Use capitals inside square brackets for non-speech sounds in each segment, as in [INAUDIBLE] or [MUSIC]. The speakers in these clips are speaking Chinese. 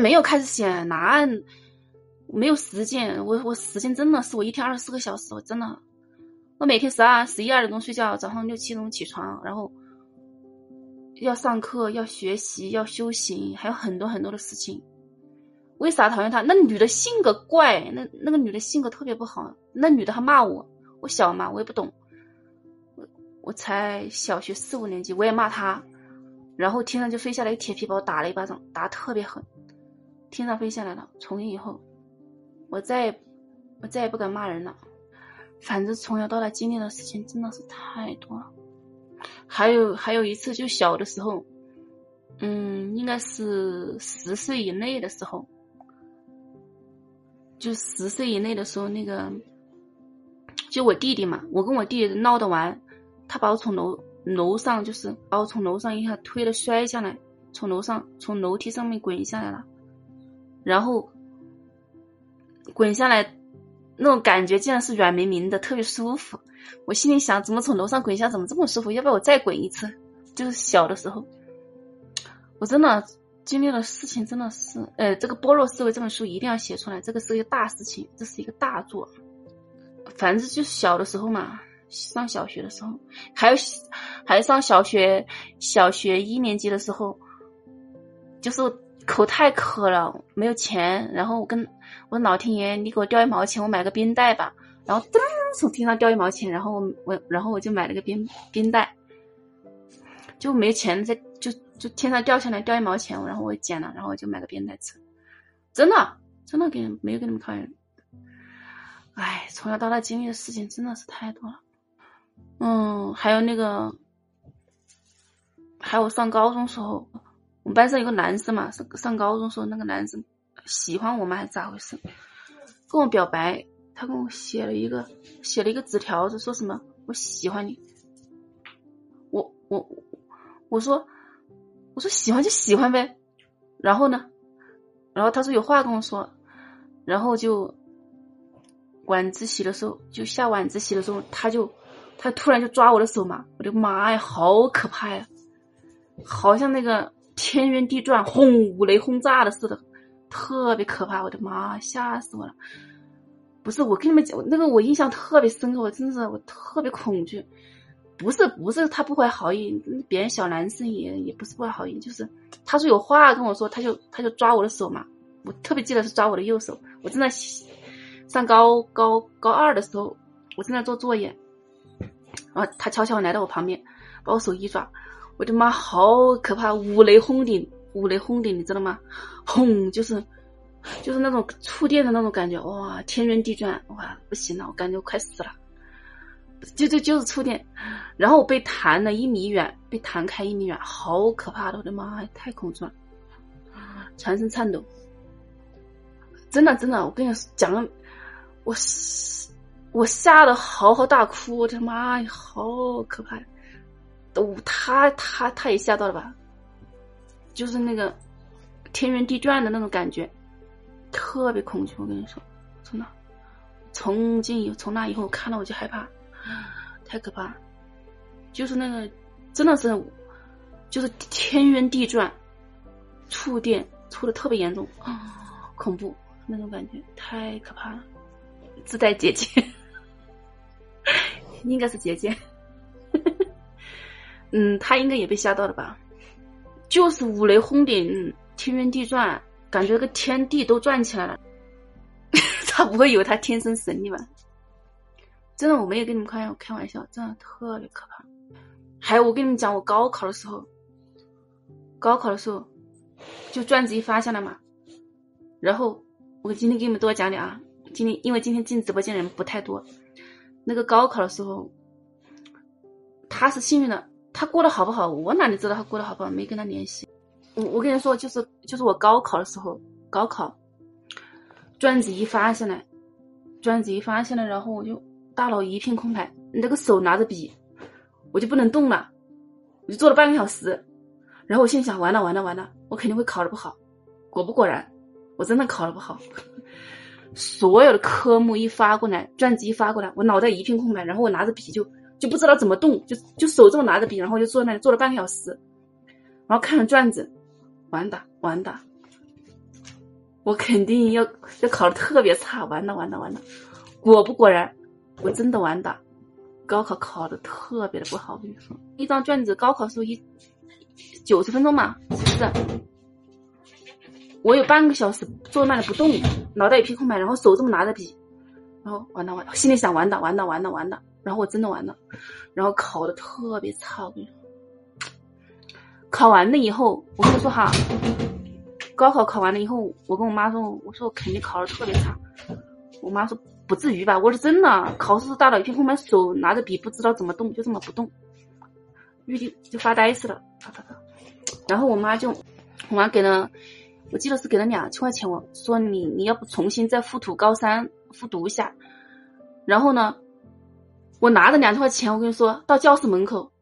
没有开始写，哪没有时间？我我时间真的是我一天二十四个小时，我真的，我每天十二十一二点钟睡觉，早上六七点钟起床，然后要上课，要学习，要修行，还有很多很多的事情。为啥讨厌她？那女的性格怪，那那个女的性格特别不好。那女的还骂我，我小嘛，我也不懂。我我才小学四五年级，我也骂她，然后天上就飞下来一铁皮把我打了一巴掌，打特别狠，天上飞下来了。从今以后，我再也我再也不敢骂人了。反正从小到大经历的事情真的是太多了。还有还有一次，就小的时候，嗯，应该是十岁以内的时候。就十岁以内的时候，那个就我弟弟嘛，我跟我弟弟闹着玩，他把我从楼楼上，就是把我从楼上一下推了摔下来，从楼上从楼梯上面滚下来了，然后滚下来那种感觉竟然是软绵绵的，特别舒服。我心里想，怎么从楼上滚下怎么这么舒服？要不要我再滚一次？就是小的时候，我真的。经历了事情真的是，呃，这个《般若思维》这本书一定要写出来，这个是一个大事情，这是一个大作。反正就是小的时候嘛，上小学的时候，还有还上小学小学一年级的时候，就是口太渴了，没有钱，然后我跟我说老天爷，你给我掉一毛钱，我买个冰袋吧。然后噔从天上掉一毛钱，然后我我然后我就买了个冰冰袋，就没钱再就。就天上掉下来掉一毛钱，然后我捡了，然后我就买个冰袋吃。真的，真的给没有给你们开玩。哎，从小到大经历的事情真的是太多了。嗯，还有那个，还有上高中时候，我们班上有个男生嘛，上上高中时候那个男生喜欢我们还是咋回事？跟我表白，他跟我写了一个写了一个纸条子，说什么我喜欢你。我我我说。我说喜欢就喜欢呗，然后呢，然后他说有话跟我说，然后就晚自习的时候，就下晚自习的时候，他就他突然就抓我的手嘛，我的妈呀，好可怕呀，好像那个天旋地转、轰五雷轰炸的似的，特别可怕，我的妈，吓死我了！不是我跟你们讲，那个我印象特别深刻，我真的是我特别恐惧。不是不是他不怀好意，别人小男生也也不是不怀好意，就是他说有话跟我说，他就他就抓我的手嘛，我特别记得是抓我的右手，我正在上高高高二的时候，我正在做作业，然后他悄悄来到我旁边，把我手一抓，我的妈，好可怕，五雷轰顶，五雷轰顶，你知道吗？轰，就是就是那种触电的那种感觉，哇，天旋地转，哇，不行了，我感觉我快死了。就就就是触电，然后我被弹了一米远，被弹开一米远，好可怕的！我的妈呀，太恐怖了，全身颤抖。真的真的，我跟你讲，我我吓得嚎嚎大哭，我的妈呀，好可怕呀！都他他他也吓到了吧？就是那个天旋地转的那种感觉，特别恐惧。我跟你说，真的，从今以从那以后看到我就害怕。太可怕，就是那个，真的是，就是天旋地转，触电触的特别严重，恐怖那种感觉，太可怕了。自带结界，[LAUGHS] 应该是结界。嗯，他应该也被吓到了吧？就是五雷轰顶，天旋地转，感觉这个天地都转起来了。[LAUGHS] 他不会以为他天生神力吧？真的，我没有跟你们开开玩笑，真的特别可怕。还有，我跟你们讲，我高考的时候，高考的时候，就卷子一发下来嘛，然后我今天给你们多讲点啊。今天因为今天进直播间人不太多，那个高考的时候，他是幸运的，他过得好不好，我哪里知道他过得好不好？没跟他联系。我我跟你说，就是就是我高考的时候，高考卷子一发下来，卷子一发下来，然后我就。大脑一片空白，那个手拿着笔，我就不能动了，我就坐了半个小时，然后我心想完了完了完了，我肯定会考的不好。果不果然，我真的考的不好。[LAUGHS] 所有的科目一发过来，卷子一发过来，我脑袋一片空白，然后我拿着笔就就不知道怎么动，就就手这么拿着笔，然后就坐在那里坐了半个小时，然后看了卷子，完打完打，我肯定要要考的特别差，完了完了完了，果不果然，我真的完蛋，高考考的特别的不好。我跟你说，一张卷子，高考时候一九十分钟嘛，是不是？我有半个小时坐那里不动，脑袋一片空白，然后手这么拿着笔，然后完了完了，心里想完蛋完蛋完蛋完蛋，然后我真的完了，然后考的特别差。我跟你说，考完了以后，我跟你说哈。高考考完了以后，我跟我妈说：“我说我肯定考的特别差。”我妈说：“不至于吧？”我说：“真的，考试大脑一片空白，手拿着笔不知道怎么动，就这么不动，预定就发呆似的，”然后我妈就，我妈给了，我记得是给了两千块钱，我说：“你你要不重新再复读高三，复读一下。”然后呢，我拿着两千块钱，我跟你说到教室门口，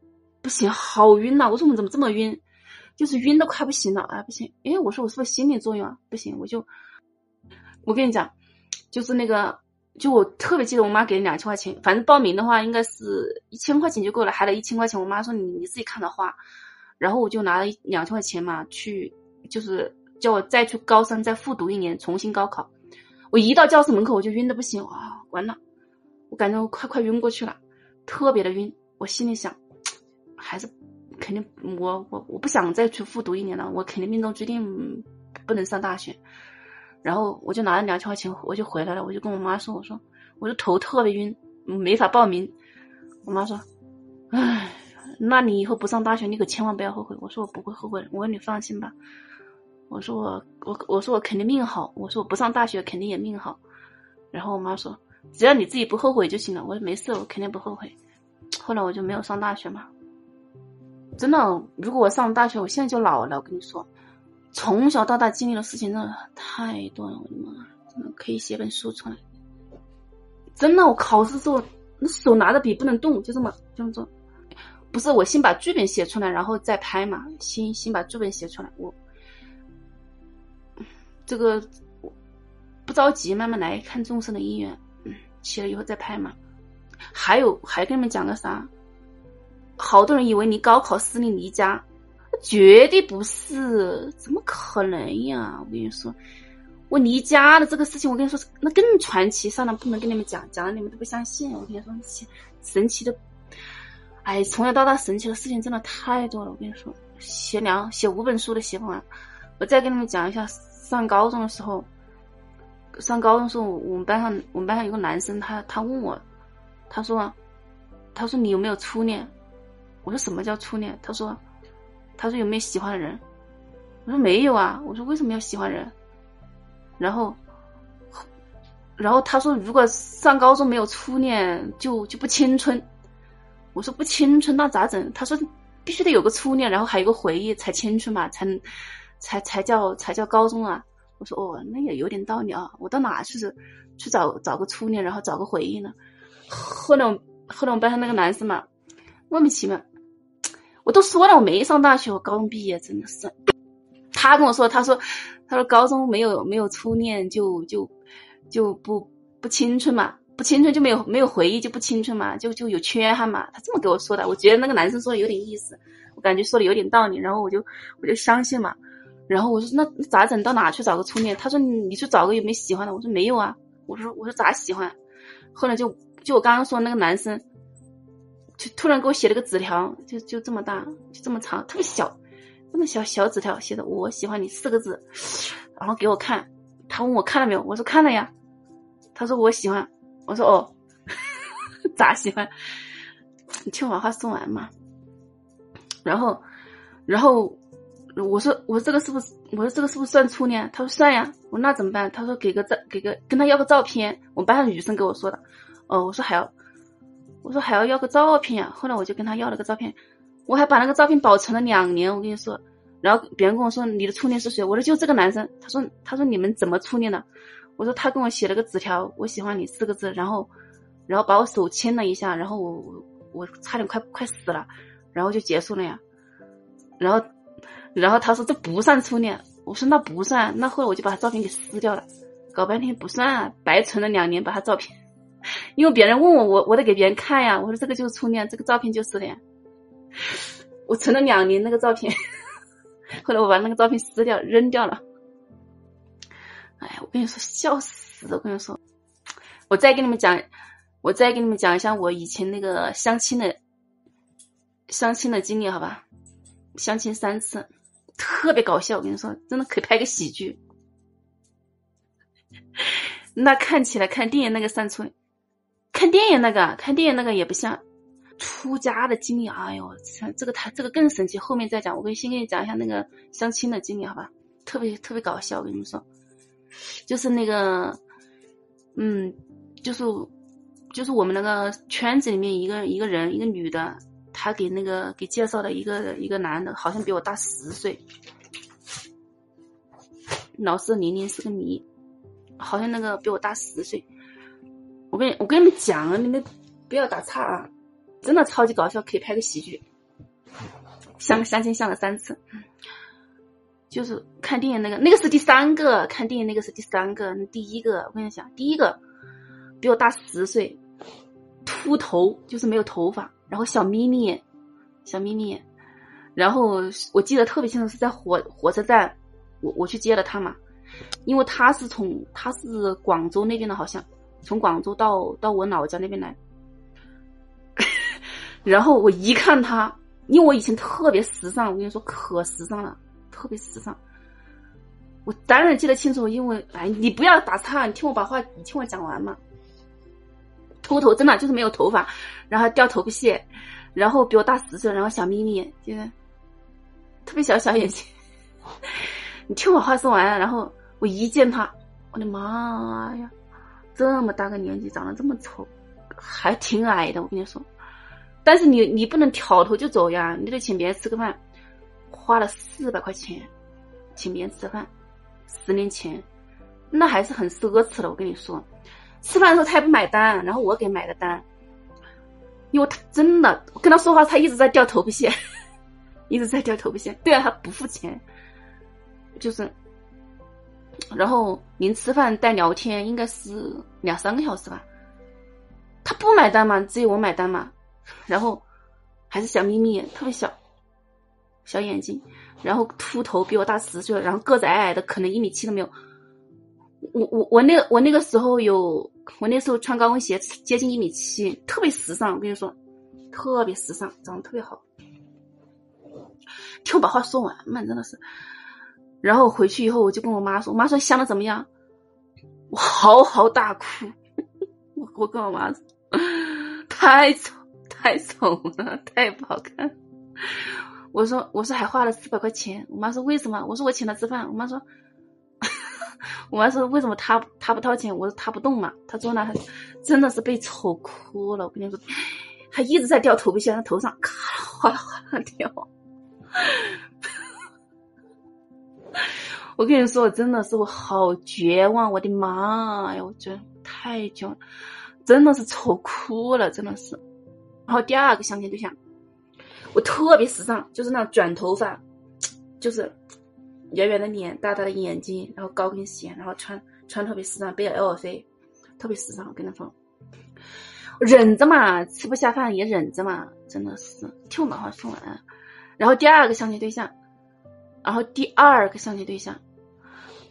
不行，好晕呐！我说我怎么这么晕？就是晕的快不行了啊，不行！哎，我说我是不是心理作用啊？不行，我就，我跟你讲，就是那个，就我特别记得我妈给了两千块钱，反正报名的话应该是一千块钱就够了，还得一千块钱。我妈说你你自己看着花，然后我就拿了两千块钱嘛，去就是叫我再去高三再复读一年，重新高考。我一到教室门口我就晕的不行啊，完了，我感觉我快快晕过去了，特别的晕。我心里想，还是。肯定，我我我不想再去复读一年了，我肯定命中注定不能上大学。然后我就拿了两千块钱，我就回来了。我就跟我妈说：“我说，我的头特别晕，没法报名。”我妈说：“唉，那你以后不上大学，你可千万不要后悔。”我说：“我不会后悔。”我说：“你放心吧。”我说：“我我我说我肯定命好。”我说：“我不上大学肯定也命好。”然后我妈说：“只要你自己不后悔就行了。”我说：“没事，我肯定不后悔。”后来我就没有上大学嘛。真的，如果我上大学，我现在就老了。我跟你说，从小到大经历的事情真的太多了，我的妈，真的可以写本书出来。真的，我考试时候那手拿着笔不能动，就这么就这么做。不是，我先把剧本写出来，然后再拍嘛。先先把剧本写出来，我这个不着急，慢慢来看众生的姻缘。写了以后再拍嘛。还有，还跟你们讲个啥？好多人以为你高考失利离家，绝对不是，怎么可能呀？我跟你说，我离家的这个事情，我跟你说，那更传奇，算了，不能跟你们讲，讲了你们都不相信。我跟你说，神奇的，哎，从小到大神奇的事情真的太多了。我跟你说，写两写五本书都写不完。我再跟你们讲一下，上高中的时候，上高中时候，我们班上我们班上有个男生，他他问我，他说，他说你有没有初恋？我说什么叫初恋？他说，他说有没有喜欢的人？我说没有啊。我说为什么要喜欢人？然后，然后他说如果上高中没有初恋，就就不青春。我说不青春那咋整？他说必须得有个初恋，然后还有个回忆才青春嘛，才才才叫才叫高中啊。我说哦，那也有点道理啊。我到哪去去找找个初恋，然后找个回忆呢？后来我后来我们班上那个男生嘛，莫名其妙。我都说了，我没上大学，我高中毕业，真的是。他跟我说，他说，他说高中没有没有初恋就就就不不青春嘛，不青春就没有没有回忆就不青春嘛，就就有缺憾嘛。他这么给我说的，我觉得那个男生说的有点意思，我感觉说的有点道理，然后我就我就相信嘛。然后我说那咋整？到哪去找个初恋？他说你去找个有没有喜欢的？我说没有啊。我说我说咋喜欢？后来就就我刚刚说那个男生。就突然给我写了个纸条，就就这么大，就这么长，特别小，这么小小纸条，写的“我喜欢你”四个字，然后给我看。他问我看了没有，我说看了呀。他说我喜欢，我说哦，[LAUGHS] 咋喜欢？你听我把话说完嘛。然后，然后我说我说这个是不是？我说这个是不是算初恋？他说算呀。我说那怎么办？他说给个照，给个跟他要个照片。我们班上女生跟我说的。哦，我说还要。我说还要要个照片呀，后来我就跟他要了个照片，我还把那个照片保存了两年。我跟你说，然后别人跟我说你的初恋是谁？我说就这个男生。他说他说你们怎么初恋的？我说他跟我写了个纸条，我喜欢你四个字，然后然后把我手牵了一下，然后我我我差点快快死了，然后就结束了呀。然后然后他说这不算初恋，我说那不算，那后来我就把他照片给撕掉了，搞半天不算，白存了两年把他照片。因为别人问我，我我得给别人看呀。我说这个就是初恋，这个照片就是的。我存了两年那个照片，[LAUGHS] 后来我把那个照片撕掉扔掉了。哎，我跟你说，笑死！我跟你说，我再给你们讲，我再给你们讲一下我以前那个相亲的相亲的经历，好吧？相亲三次，特别搞笑。我跟你说，真的可以拍个喜剧。[LAUGHS] 那看起来看电影那个三村，看电影那个看电影那个也不像。出家的经历，哎呦，这个他这个更神奇，后面再讲。我跟先跟你讲一下那个相亲的经历，好吧？特别特别搞笑，我跟你们说，就是那个，嗯，就是就是我们那个圈子里面一个一个人，一个女的，他给那个给介绍的一个一个男的，好像比我大十岁，老师年龄是个谜，好像那个比我大十岁。我跟你我跟你们讲，你们不要打岔啊！真的超级搞笑，可以拍个喜剧。相相亲相了三次，就是看电影那个，那个是第三个。看电影那个是第三个，第一个我跟你讲，第一个比我大十岁，秃头，就是没有头发，然后小眯眯，小眯眯。然后我记得特别清楚，是在火火车站，我我去接了他嘛，因为他是从他是广州那边的，好像从广州到到我老家那边来。[LAUGHS] 然后我一看他，因为我以前特别时尚，我跟你说可时尚了，特别时尚。我当然记得清楚，因为哎，你不要打岔，你听我把话，你听我讲完嘛。秃头真的就是没有头发，然后掉头皮屑，然后比我大十岁，然后小眯眯，就是特别小小眼睛。[LAUGHS] 你听我话说完，然后我一见他，我的妈呀，这么大个年纪长得这么丑，还挺矮的，我跟你说。但是你你不能挑头就走呀，你得请别人吃个饭，花了四百块钱，请别人吃饭，十年前，那还是很奢侈的。我跟你说，吃饭的时候他也不买单，然后我给买的单，因为他真的跟他说话，他一直在掉头皮屑，[LAUGHS] 一直在掉头皮屑。对啊，他不付钱，就是，然后连吃饭带聊天应该是两三个小时吧，他不买单嘛，只有我买单嘛。然后还是小眯眯，特别小，小眼睛，然后秃头，比我大十岁，然后个子矮矮的，可能一米七都没有。我我我那我那个时候有，我那时候穿高跟鞋接近一米七，特别时尚。我跟你说，特别时尚，长得特别好。听我把话说完嘛，真的是。然后回去以后，我就跟我妈说，我妈说想的怎么样？我嚎嚎大哭。我我跟我妈说，太丑。太丑了，太不好看。我说，我说还花了四百块钱。我妈说为什么？我说我请他吃饭。我妈说，我妈说为什么他他不掏钱？我说他不动嘛。他坐那，他真的是被丑哭了。我跟你说，他一直在掉头皮屑，他头上咔哗啦哗啦掉。[LAUGHS] 我跟你说，我真的是我好绝望，我的妈呀！我觉得太绝望，真的是丑哭了，真的是。然后第二个相亲对象，我特别时尚，就是那种卷头发，就是圆圆的脸，大大的眼睛，然后高跟鞋，然后穿穿特别时尚，背 LV，特别时尚。我跟他说，忍着嘛，吃不下饭也忍着嘛，真的是听我把话说完。然后第二个相亲对象，然后第二个相亲对象。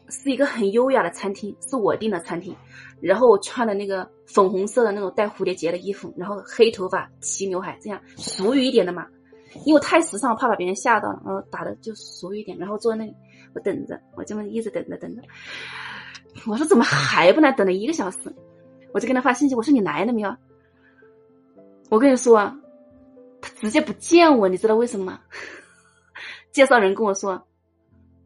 是一个很优雅的餐厅，是我订的餐厅。然后我穿的那个粉红色的那种带蝴蝶结的衣服，然后黑头发齐刘海，这样俗语一点的嘛。因为太时尚，怕把别人吓到了，然后打的就俗一点。然后坐在那里，我等着，我这么一直等着等着。我说怎么还不来？等了一个小时，我就跟他发信息，我说你来了没有？我跟你说，他直接不见我，你知道为什么吗？[LAUGHS] 介绍人跟我说，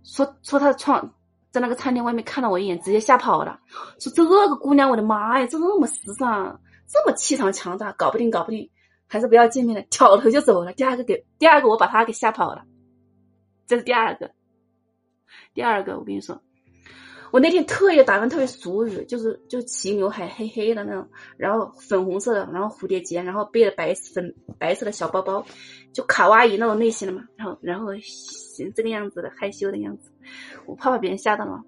说说他创。在那个餐厅外面看了我一眼，直接吓跑了。说这个姑娘，我的妈呀，这么时尚，这么气场强大，搞不定，搞不定，还是不要见面了，挑头就走了。第二个给第二个，我把他给吓跑了。这是第二个，第二个，我跟你说，我那天特意打扮特别俗语，就是就齐刘海，黑黑的那种，然后粉红色的，然后蝴蝶结，然后背了白粉白色的小包包，就卡哇伊那种类型的嘛。然后然后这个样子的害羞的样子。我怕把别人吓到了，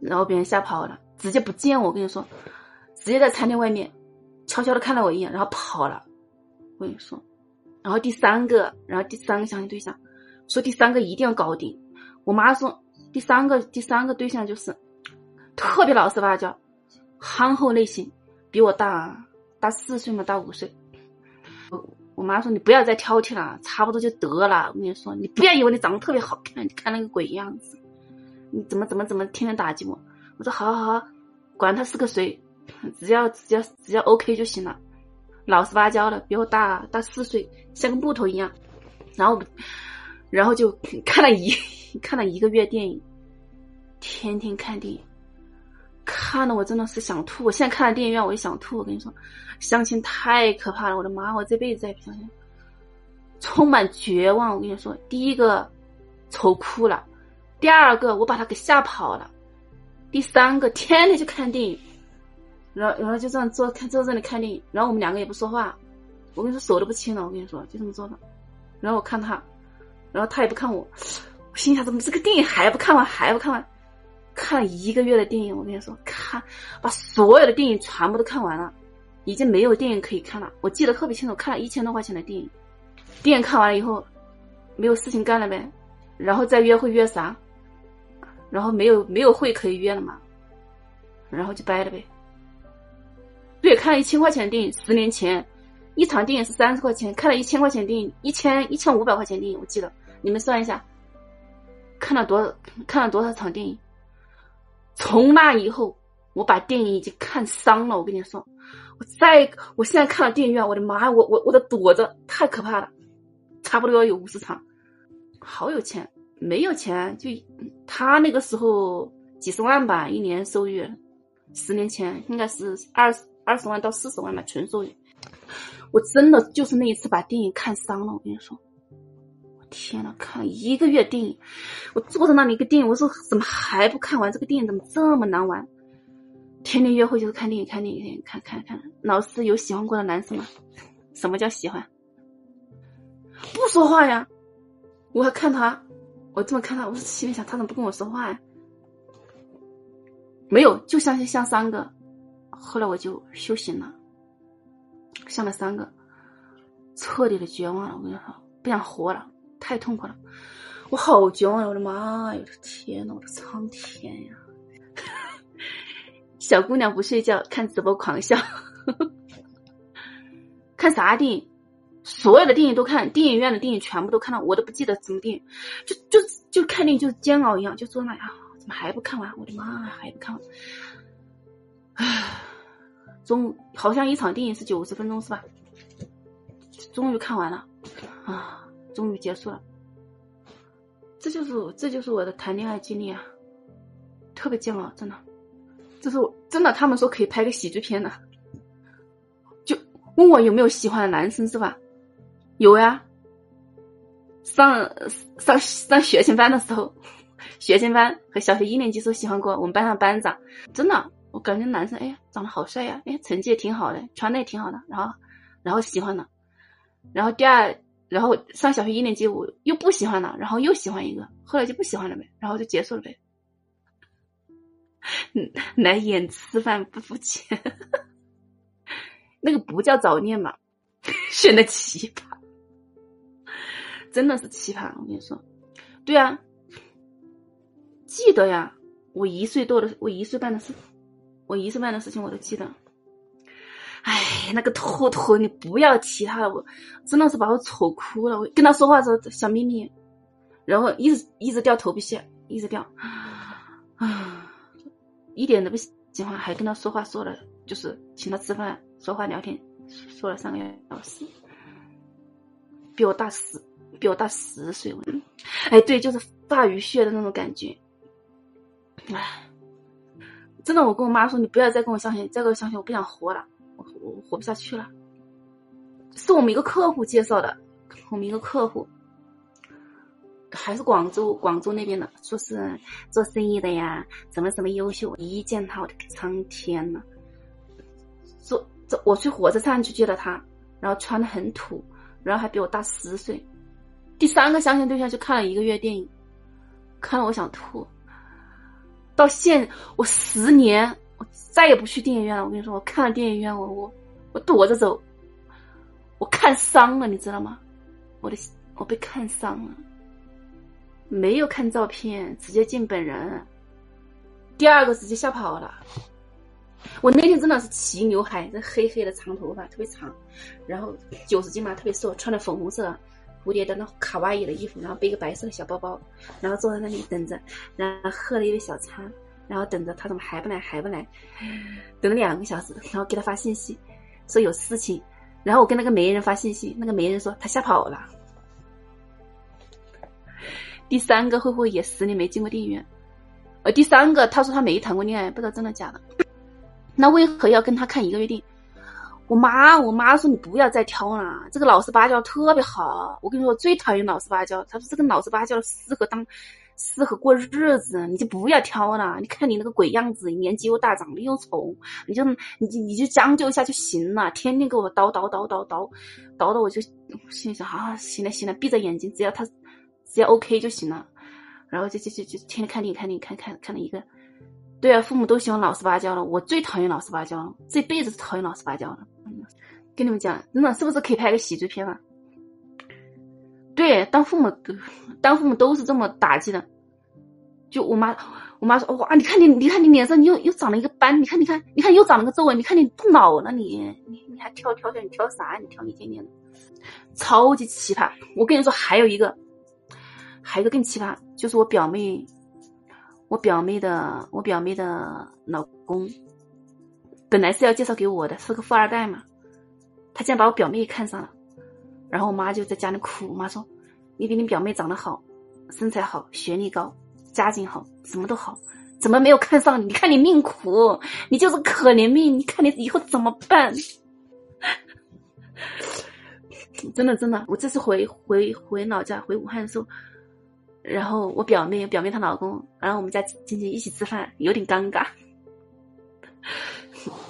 然后别人吓跑了，直接不见。我跟你说，直接在餐厅外面悄悄的看了我一眼，然后跑了。我跟你说，然后第三个，然后第三个相亲对象说第三个一定要搞定。我妈说第三个第三个对象就是特别老实巴交，憨厚类型，比我大大四岁嘛，大五岁。我我妈说你不要再挑剔了，差不多就得了。我跟你说，你不要以为你长得特别好看，你看那个鬼样子，你怎么怎么怎么天天打击我？我说好好好，管他是个谁，只要只要只要 OK 就行了。老实巴交的，比我大大四岁，像个木头一样。然后，然后就 [LAUGHS] 看了一看了一个月电影，天天看电影，看的我真的是想吐。我现在看了电影院，我就想吐。我跟你说，相亲太可怕了，我的妈！我这辈子再也不相亲，充满绝望。我跟你说，第一个愁哭了，第二个我把他给吓跑了，第三个天天去看电影。然后，然后就这样坐看坐在那里看电影，然后我们两个也不说话，我跟你说手都不牵了，我跟你说就这么做的。然后我看他，然后他也不看我，我心想怎么这个电影还不看完还不看完？看了一个月的电影，我跟你说看把所有的电影全部都看完了，已经没有电影可以看了。我记得特别清楚，看了一千多块钱的电影，电影看完了以后，没有事情干了呗，然后再约会约啥？然后没有没有会可以约了嘛，然后就掰了呗。对，看了一千块钱的电影，十年前，一场电影是三十块钱，看了一千块钱电影，一千一千五百块钱电影，我记得，你们算一下，看了多看了多少场电影？从那以后，我把电影已经看伤了。我跟你说，我再我现在看了电影院，我的妈呀，我我我的躲着，太可怕了，差不多有五十场，好有钱，没有钱就他那个时候几十万吧，一年收入，十年前应该是二。二十万到四十万吧，纯收益。我真的就是那一次把电影看伤了。我跟你说，我天呐，看了一个月电影，我坐在那里一个电影，我说怎么还不看完？这个电影怎么这么难玩？天天约会就是看电影，看电影，看看看。老师有喜欢过的男生吗？什么叫喜欢？不说话呀！我还看他，我这么看他，我心里想他怎么不跟我说话呀？没有，就相信像三个。后来我就修行了，上了三个，彻底的绝望了。我跟你说，不想活了，太痛苦了，我好绝望呀！我的妈呀！我的天呐，我的苍天呀！[LAUGHS] 小姑娘不睡觉，看直播狂笑，[LAUGHS] 看啥电影？所有的电影都看，电影院的电影全部都看了，我都不记得什么电影，就就就看电影就煎熬一样，就坐那呀，怎么还不看完？我的妈，还不看完？唉。终好像一场电影是九十分钟是吧？终于看完了，啊，终于结束了。这就是这就是我的谈恋爱经历啊，特别煎熬，真的。这是我真的，他们说可以拍个喜剧片的，就问我有没有喜欢的男生是吧？有呀。上上上学前班的时候，[LAUGHS] 学前班和小学一年级时候喜欢过我们班上班长，真的。我感觉男生哎呀，长得好帅呀，哎，成绩也挺好的，穿的也挺好的，然后，然后喜欢了，然后第二，然后上小学一年级我又不喜欢了，然后又喜欢一个，后来就不喜欢了呗，然后就结束了呗。[LAUGHS] 来演吃饭不付钱，[LAUGHS] 那个不叫早恋嘛，[LAUGHS] 选的奇葩，真的是奇葩，我跟你说，对啊，记得呀，我一岁多的，我一岁半的时候。我一岁半的事情我都记得，哎，那个坨坨，你不要提他了，我真的是把我丑哭了。我跟他说话的时候小咪咪，然后一直一直掉头皮屑，一直掉，啊，一点都不喜欢，还跟他说话说了，就是请他吃饭、说话、聊天，说了三个小时，比我大十，比我大十岁。哎，对，就是发鱼血的那种感觉，哎。真的，我跟我妈说，你不要再跟我相亲，再跟我相亲，我不想活了，我我活不下去了。是我们一个客户介绍的，我们一个客户，还是广州广州那边的，说是做生意的呀，怎么怎么优秀。一见他，我的苍天呐！坐这，我去火车站去接的他，然后穿的很土，然后还比我大十岁。第三个相亲对象就看了一个月电影，看了我想吐。到现我十年，我再也不去电影院了。我跟你说，我看了电影院，我我我躲着走，我看伤了，你知道吗？我的我被看伤了。没有看照片，直接见本人。第二个直接吓跑了。我那天真的是齐刘海，这黑黑的长头发，特别长，然后九十斤嘛，特别瘦，穿的粉红色蝴蝶的那卡哇伊的衣服，然后背个白色的小包包，然后坐在那里等着，然后喝了一杯小茶，然后等着他怎么还不来还不来，等了两个小时，然后给他发信息说有事情，然后我跟那个媒人发信息，那个媒人说他吓跑了。第三个会不会也十年没进过电影院？呃，第三个他说他没谈过恋爱，不知道真的假的。那为何要跟他看一个月电影？我妈，我妈说你不要再挑了，这个老实巴交特别好。我跟你说，我最讨厌老实巴交。她说这个老实巴交适合当，适合过日子，你就不要挑了。你看你那个鬼样子，年纪又大，长得又丑，你就你就你就将就一下就行了。天天给我叨叨叨叨叨，叨的我就心里想啊，行了行了，闭着眼睛，只要他。只要 OK 就行了，然后就就就就天天看电影，看电影，看看看了一个。对啊，父母都喜欢老实巴交了，我最讨厌老实巴交了，这辈子是讨厌老实巴交的。跟你们讲，真的是不是可以拍个喜剧片啊？对，当父母，当父母都是这么打击的。就我妈，我妈说哇，你看你，你看你脸上你又又长了一个斑，你看你看你看又长了个皱纹，你看你不老了你，你你还挑挑挑，你挑啥？你挑一天天的，超级奇葩。我跟你说，还有一个。还有一个更奇葩，就是我表妹，我表妹的我表妹的老公，本来是要介绍给我的，是个富二代嘛，他竟然把我表妹看上了，然后我妈就在家里哭，我妈说你比你表妹长得好，身材好，学历高，家境好，什么都好，怎么没有看上你？你看你命苦，你就是可怜命，你看你以后怎么办？[LAUGHS] 真的真的，我这次回回回老家回武汉的时候。然后我表妹，表妹她老公，然后我们家亲戚一起吃饭，有点尴尬。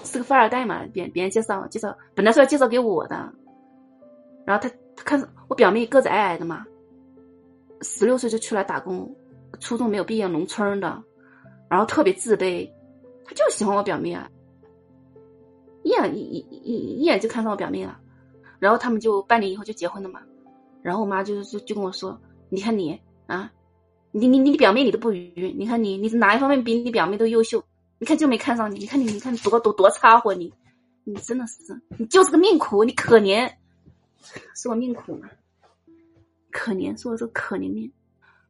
是个富二代嘛，别别人介绍介绍，本来说要介绍给我的，然后他他看我表妹个子矮矮的嘛，十六岁就出来打工，初中没有毕业，农村的，然后特别自卑，他就喜欢我表妹啊，一眼一一一一眼就看上我表妹了，然后他们就半年以后就结婚了嘛，然后我妈就是就就跟我说，你看你。啊，你你你表妹你都不愚，你看你你哪一方面比你表妹都优秀？你看就没看上你，你看你你看多多多差货你，你真的是你就是个命苦，你可怜，是我命苦吗？可怜是我这个可怜命，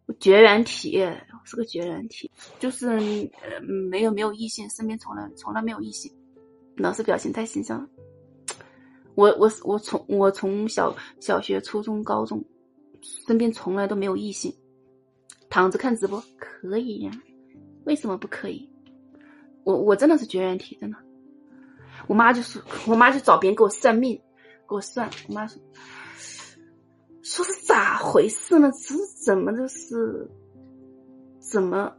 我绝缘体，是个绝缘体，就是呃没有没有异性，身边从来从来没有异性，老是表现太形象。我我我从我从小小学初中高中，身边从来都没有异性。躺着看直播可以呀，为什么不可以？我我真的是绝缘体，真的。我妈就说，我妈就找别人给我算命，给我算。我妈说，说是咋回事呢？这是怎么就是，怎么，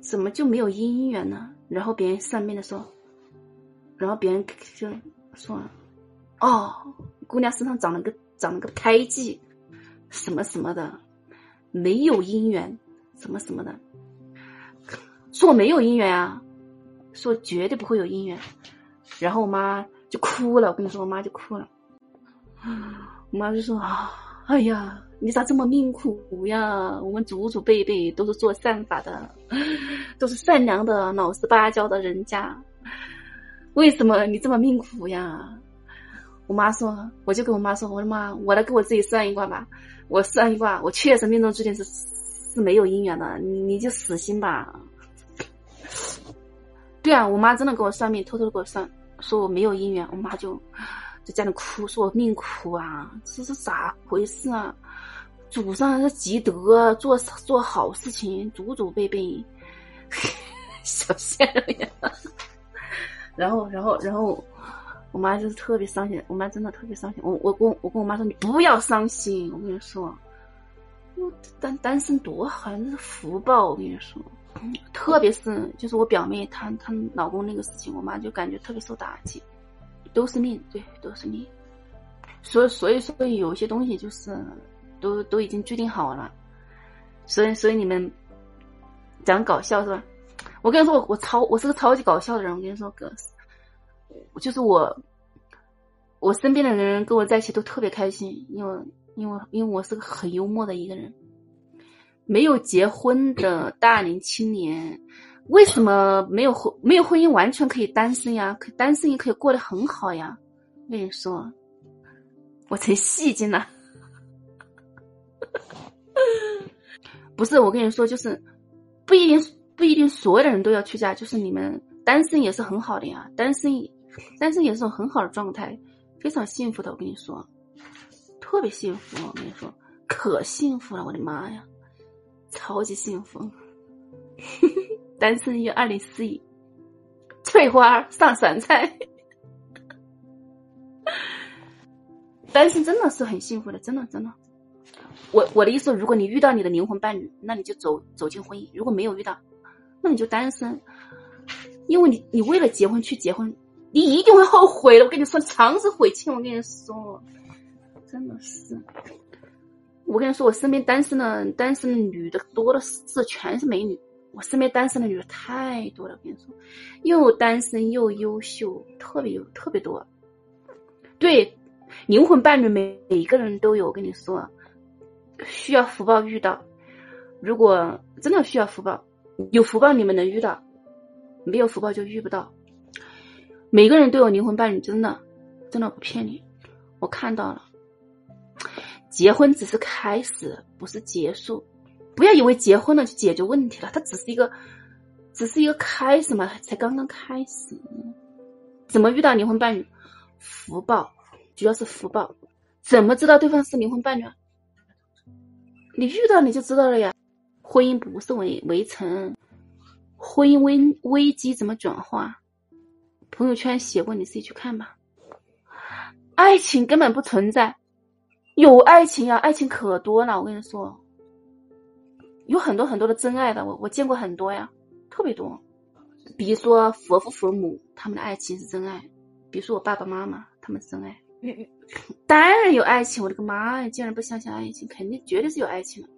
怎么就没有姻缘呢？然后别人算命的时候，然后别人就说，哦，姑娘身上长了个长了个胎记，什么什么的。没有姻缘，什么什么的，说我没有姻缘啊，说绝对不会有姻缘，然后我妈就哭了。我跟你说，我妈就哭了。我妈就说啊，哎呀，你咋这么命苦呀？我们祖祖辈辈都是做善法的，都是善良的、老实巴交的人家，为什么你这么命苦呀？我妈说，我就跟我妈说，我说妈，我来给我自己算一卦吧。我算一卦，我确实命中注定是是没有姻缘的，你你就死心吧。对啊，我妈真的给我算命，偷偷的给我算，说我没有姻缘。我妈就在家里哭，说我命苦啊，这是咋回事啊？祖上是积德，做做好事情，祖祖辈辈，[LAUGHS] 小仙人。[LAUGHS] 然后，然后，然后。我妈就是特别伤心，我妈真的特别伤心。我我跟我跟我妈说，你不要伤心。我跟你说，单单身多好，那是福报。我跟你说，特别是就是我表妹她她老公那个事情，我妈就感觉特别受打击。都是命，对，都是命。所以所以说有些东西就是都都已经注定好了。所以所以你们讲搞笑是吧？我跟你说，我我超我是个超级搞笑的人。我跟你说，哥。就是我，我身边的人跟我在一起都特别开心，因为因为因为我是个很幽默的一个人，没有结婚的大龄青年，为什么没有婚没有婚姻完全可以单身呀？可单身也可以过得很好呀。我跟你说，我成戏精了。[LAUGHS] 不是，我跟你说，就是不一定不一定所有的人都要去嫁，就是你们单身也是很好的呀，单身单身也是种很好的状态，非常幸福的。我跟你说，特别幸福。我跟你说，可幸福了，我的妈呀，超级幸福。[LAUGHS] 单身约二零四一，翠花上酸菜。[LAUGHS] 单身真的是很幸福的，真的真的。我我的意思，如果你遇到你的灵魂伴侣，那你就走走进婚姻；如果没有遇到，那你就单身。因为你你为了结婚去结婚，你一定会后悔的。我跟你说，强是悔青。我跟你说，真的是。我跟你说，我身边单身的单身的女的多的是，全是美女。我身边单身的女的太多了。我跟你说，又单身又优秀，特别有特别多。对，灵魂伴侣每每一个人都有。我跟你说。需要福报遇到，如果真的需要福报，有福报你们能遇到，没有福报就遇不到。每个人都有灵魂伴侣，真的，真的不骗你，我看到了。结婚只是开始，不是结束。不要以为结婚了就解决问题了，它只是一个，只是一个开始嘛，才刚刚开始。怎么遇到灵魂伴侣？福报，主要是福报。怎么知道对方是灵魂伴侣？你遇到你就知道了呀，婚姻不是围围城，婚姻危危机怎么转化？朋友圈写过，你自己去看吧。爱情根本不存在，有爱情呀，爱情可多了。我跟你说，有很多很多的真爱的，我我见过很多呀，特别多。比如说佛父佛母，他们的爱情是真爱；比如说我爸爸妈妈，他们是真爱。当然有爱情，我的个妈呀！竟然不相信爱情，肯定绝对是有爱情的。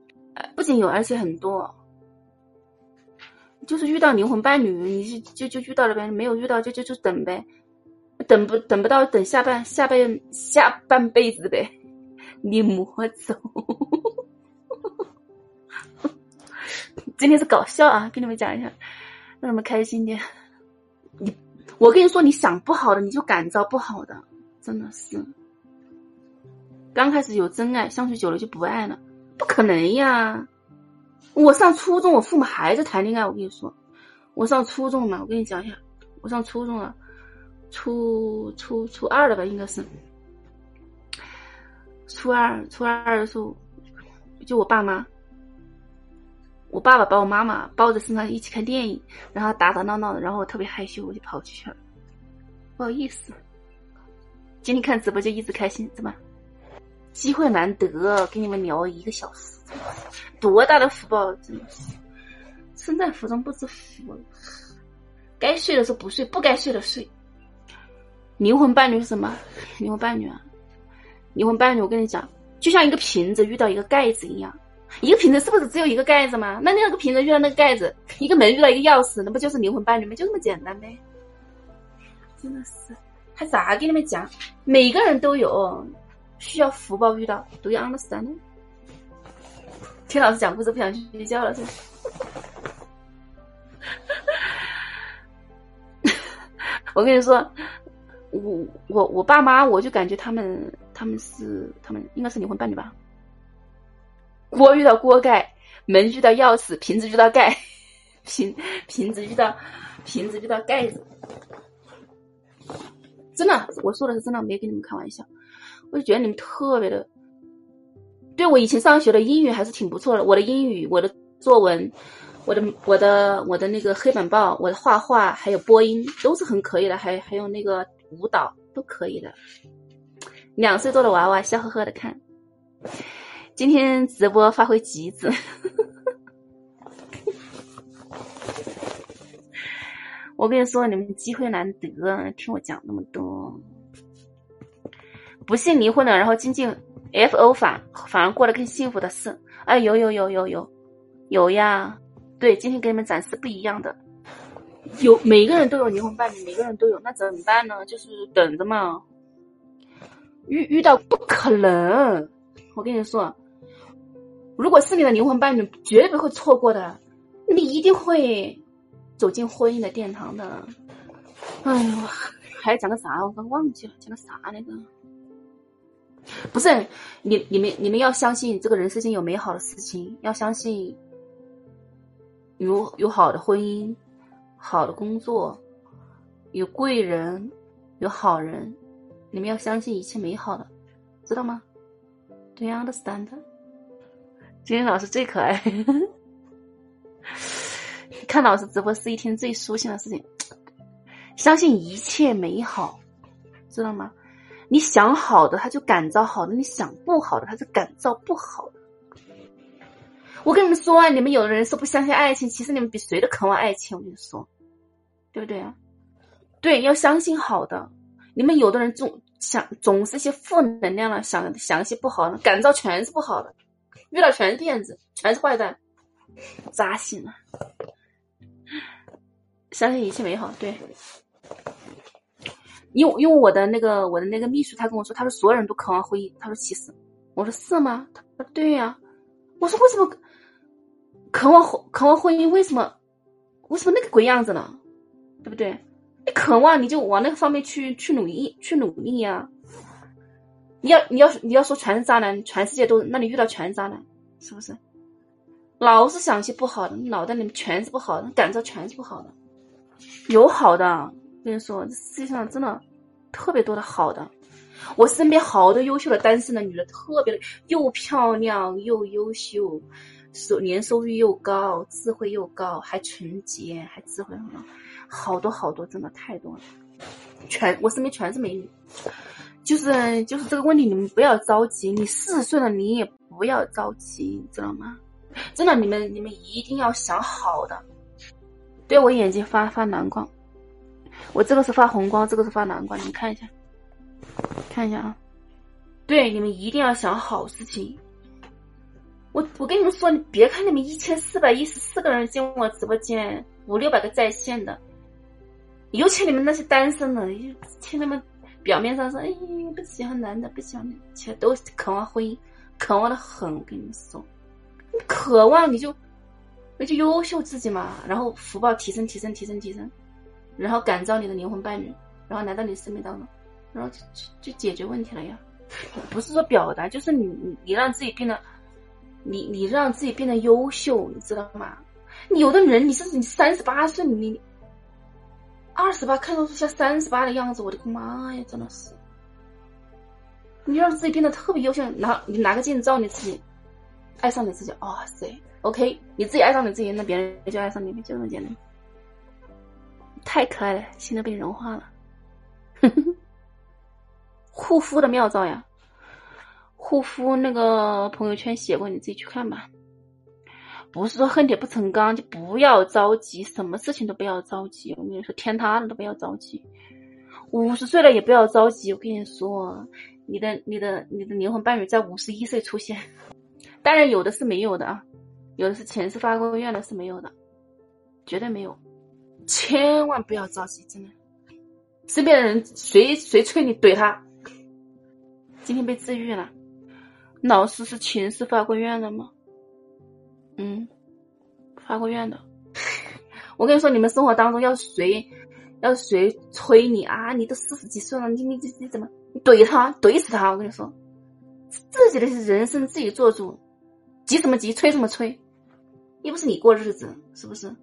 不仅有，而且很多。就是遇到灵魂伴侣，你就就就遇到了呗；没有遇到，就就就等呗。等不等不到，等下半下半下半辈子呗。你莫走。今天是搞笑啊，跟你们讲一下，让他们开心点。你，我跟你说，你想不好的，你就感召不好的。真的是，刚开始有真爱，相处久了就不爱了，不可能呀！我上初中，我父母还在谈恋爱。我跟你说，我上初中嘛，我跟你讲一下，我上初中了，初初初二了吧，应该是初二，初二的时候，就我爸妈，我爸爸把我妈妈抱在身上一起看电影，然后打打闹闹的，然后我特别害羞，我就跑出去了，不好意思。今天看直播就一直开心，是吧？机会难得，跟你们聊一个小时，多大的福报，真的是身在福中不知福。该睡的时候不睡，不该睡的睡。灵魂伴侣是什么？灵魂伴侣啊，灵魂伴侣，我跟你讲，就像一个瓶子遇到一个盖子一样。一个瓶子是不是只有一个盖子吗？那那个瓶子遇到那个盖子，一个门遇到一个钥匙，那不就是灵魂伴侣吗？就这么简单呗。真的是。还咋给你们讲？每个人都有需要福报遇到，都要 understand。听老师讲故事不想去睡觉了是？[LAUGHS] 我跟你说，我我我爸妈，我就感觉他们他们是他们应该是灵魂伴侣吧。锅遇到锅盖，门遇到钥匙，瓶子遇到盖，[LAUGHS] 瓶瓶子遇到瓶子遇到盖子。真的，我说的是真的，没跟你们开玩笑。就觉得你们特别的，对我以前上学的英语还是挺不错的。我的英语，我的作文，我的我的我的那个黑板报，我的画画，还有播音都是很可以的，还还有那个舞蹈都可以的。两岁多的娃娃笑呵呵的看，今天直播发挥极致。[LAUGHS] 我跟你说，你们机会难得，听我讲那么多。不幸离婚了，然后进进 F O 反反而过得更幸福的事，哎，有有有有有有呀！对，今天给你们展示不一样的。有每个人都有灵魂伴侣，每个人都有，那怎么办呢？就是等着嘛。遇遇到不可能，我跟你说，如果是你的灵魂伴侣，绝对不会错过的，你一定会走进婚姻的殿堂的。哎呦，还要讲个啥？我刚忘记了，讲个啥来着？不是你，你们，你们要相信这个人世间有美好的事情，要相信有有好的婚姻、好的工作、有贵人、有好人，你们要相信一切美好的，知道吗？Do you understand？今天老师最可爱，看老师直播是一天最舒心的事情。相信一切美好，知道吗？你想好的，他就感召好的；你想不好的，他就感召不好的。我跟你们说啊，你们有的人说不相信爱情，其实你们比谁都渴望爱情。我跟你说，对不对啊？对，要相信好的。你们有的人总想总是一些负能量了，想想一些不好的，感召全是不好的，遇到全是骗子，全是坏蛋，扎心了。[SIGHS] 相信一切美好，对。因为因为我的那个我的那个秘书，他跟我说，他说所有人都渴望婚姻。他说其实，我说是吗？他说对呀。我说为什么渴望婚渴望婚姻？为什么为什么那个鬼样子呢？对不对？你渴望你就往那个方面去去努力去努力呀。你要你要你要说全是渣男，全世界都那你遇到全是渣男，是不是？老是想些不好的，脑袋里面全是不好的，感受全是不好的，有好的。跟你说，这世界上真的特别多的好的。我身边好多优秀的单身的女的，特别的又漂亮又优秀，收年收入又高，智慧又高，还纯洁，还智慧很高，好多好多，真的太多了。全我身边全是美女，就是就是这个问题，你们不要着急。你四十岁了，你也不要着急，知道吗？真的，你们你们一定要想好的。对我眼睛发发蓝光。我这个是发红光，这个是发蓝光，你们看一下，看一下啊。对，你们一定要想好事情。我我跟你们说，你别看你们一千四百一十四个人进我直播间，五六百个在线的，尤其你们那些单身的，听他们表面上说，哎，不喜欢男的，不喜欢，其实都渴望婚姻，渴望的很。我跟你们说，你渴望你就那就优秀自己嘛，然后福报提升，提升，提升，提升。然后感召你的灵魂伴侣，然后来到你生命当中，然后就就就解决问题了呀。[LAUGHS] 不是说表达，就是你你你让自己变得，你你让自己变得优秀，你知道吗？你有的人，你是你三十八岁，你二十八看上去像三十八的样子，我的个妈呀，真的是！你让自己变得特别优秀，拿你拿个镜子照你自己，爱上你自己，哇塞，OK，你自己爱上你自己，那别人就爱上你，就这么简单。太可爱了，心都被融化了。[LAUGHS] 护肤的妙招呀，护肤那个朋友圈写过，你自己去看吧。不是说恨铁不成钢，就不要着急，什么事情都不要着急。我跟你说，天塌了都不要着急，五十岁了也不要着急。我跟你说，你的、你的、你的灵魂伴侣在五十一岁出现，当然有的是没有的啊，有的是前世发过愿的，是没有的，绝对没有。千万不要着急，真的。身边的人谁谁催你怼他。今天被治愈了，老师是前世发过愿的吗？嗯，发过愿的。我跟你说，你们生活当中要谁要谁催你啊？你都四十几岁了，你你你你怎么你怼他怼死他？我跟你说，自己的人生自己做主，急什么急？催什么催？又不是你过日子，是不是？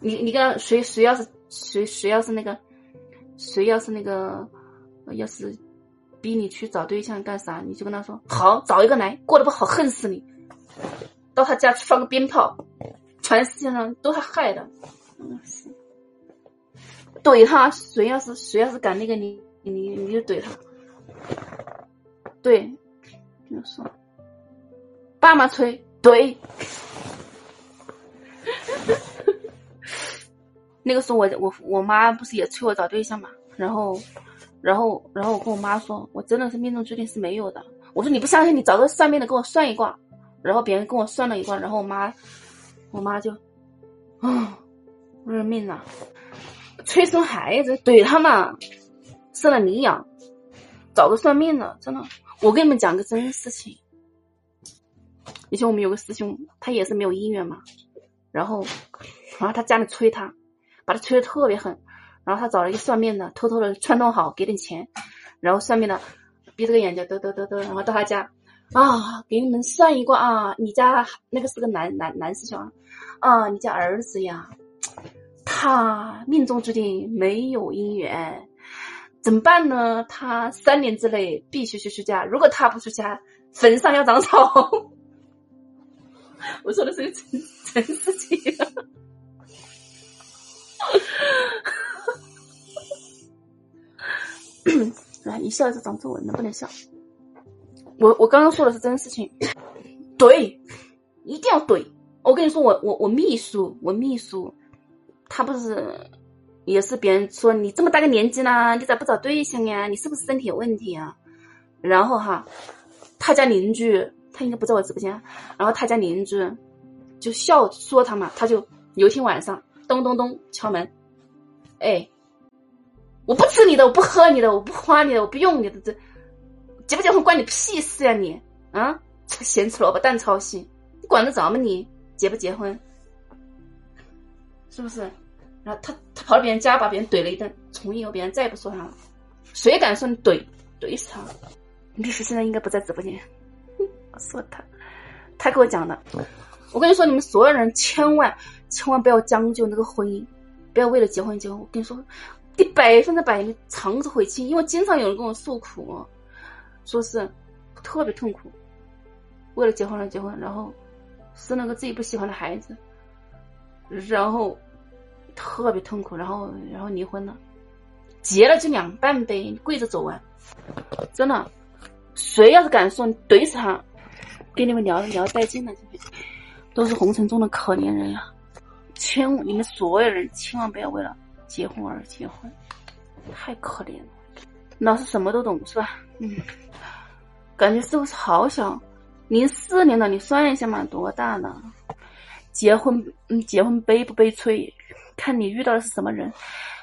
你你跟他谁谁要是谁谁要是那个谁要是那个要是逼你去找对象干啥，你就跟他说好找一个来，过得不好恨死你，到他家去放个鞭炮，全世界上都他害的，怼他谁要是谁要是敢那个你你你就怼他，对，就说。爸妈催怼。那个时候我我我妈不是也催我找对象嘛，然后，然后然后我跟我妈说，我真的是命中注定是没有的。我说你不相信，你找个算命的给我算一卦。然后别人跟我算了一卦，然后我妈，我妈就，啊，认命了，催生孩子怼他嘛，生了你养，找个算命的，真的，我跟你们讲个真事情，以前我们有个师兄，他也是没有姻缘嘛，然后，然后他家里催他，把他催的特别狠，然后他找了一个算命的，偷偷的串通好，给点钱，然后算命的闭着个眼睛，嘚嘚嘚嘚，然后到他家，啊，给你们算一卦啊，你家那个是个男男男师兄啊，你家儿子呀，他命中注定没有姻缘。怎么办呢？他三年之内必须去出家，如果他不出家，坟上要长草。[LAUGHS] 我说的是个真真事情。[CLEARS THROAT] 来，一笑是长皱纹，了不能笑？我我刚刚说的是真事情，怼，一定要怼。我跟你说，我我我秘书，我秘书，他不是。也是别人说你这么大个年纪了，你咋不找对象呀？你是不是身体有问题啊？然后哈，他家邻居他应该不在我直播间，然后他家邻居就笑说他嘛，他就有一天晚上咚咚咚敲门，哎，我不吃你的，我不喝你的，我不花你的，我不用你的，这结不结婚关你屁事呀你啊？咸吃萝卜淡操心，你管得着吗你？结不结婚？是不是？然后他他跑到别人家把别人怼了一顿，从以后别人再也不说他了。谁敢说你怼怼死他？律师现在应该不在直播间。我说他，他给我讲的。我跟你说，你们所有人千万千万不要将就那个婚姻，不要为了结婚结婚。我跟你说，你百分之百你藏着悔气，因为经常有人跟我诉苦，说是特别痛苦，为了结婚而结婚，然后生了个自己不喜欢的孩子，然后。特别痛苦，然后然后离婚了，结了就两半杯，跪着走完，真的，谁要是敢说你怼死他，跟你们聊聊带劲了，这边都是红尘中的可怜人呀！千万你们所有人千万不要为了结婚而结婚，太可怜了。老师什么都懂是吧？嗯，感觉是不是好小？零四年的，你算一下嘛，多大呢？结婚，嗯，结婚悲不悲催？看你遇到的是什么人，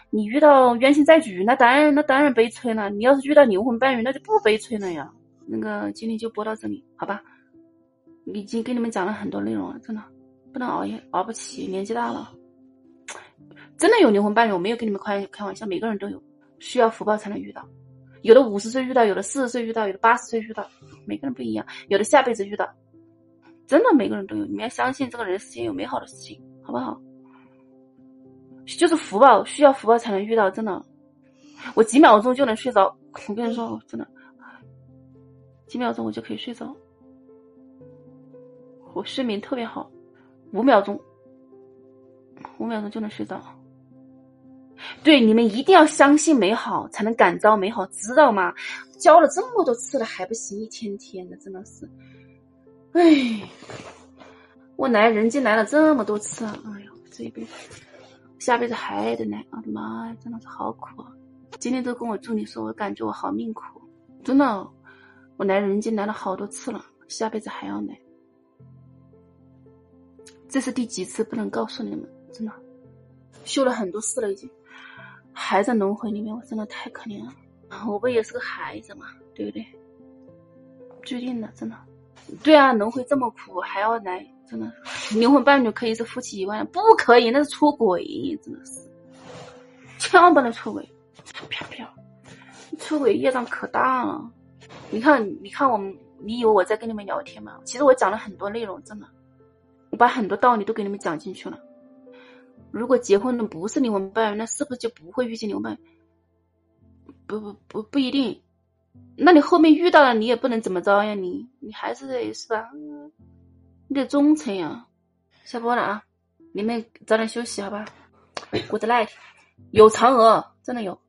你遇到冤亲债主，那当然那当然悲催了。你要是遇到灵魂伴侣，那就不悲催了呀。那个今天就播到这里，好吧？已经跟你们讲了很多内容了，真的不能熬夜，熬不起，年纪大了。真的有灵魂伴侣，我没有跟你们开开玩笑，每个人都有，需要福报才能遇到。有的五十岁遇到，有的四十岁遇到，有的八十岁遇到，每个人不一样。有的下辈子遇到，真的每个人都有。你们要相信这个人世间有美好的事情，好不好？就是福报，需要福报才能遇到，真的。我几秒钟就能睡着，我跟你说，真的，几秒钟我就可以睡着。我睡眠特别好，五秒钟，五秒钟就能睡着。对，你们一定要相信美好，才能感召美好，知道吗？教了这么多次了还不行，一天天的，真的是。哎，我来人间来了这么多次，哎呦，这一辈子。下辈子还得来，我的妈呀，真的是好苦啊！今天都跟我助理说，我感觉我好命苦，真的，我来人间来了好多次了，下辈子还要来，这是第几次？不能告诉你们，真的，修了很多次了已经，还在轮回里面，我真的太可怜了。[LAUGHS] 我不也是个孩子嘛，对不对？注定的，真的。对啊，轮回这么苦，还要来。真的，灵魂伴侣可以是夫妻以外，不可以，那是出轨，真的是，千万不能出轨，啪啪，出轨业障可大了。你看，你看我们，你以为我在跟你们聊天吗？其实我讲了很多内容，真的，我把很多道理都给你们讲进去了。如果结婚的不是灵魂伴侣，那是不是就不会遇见灵魂伴侣？不不不不一定，那你后面遇到了，你也不能怎么着呀？你你还是得是吧？你得忠诚呀，下播了啊！你们早点休息，好吧？[COUGHS] Good night，有嫦娥，真的有。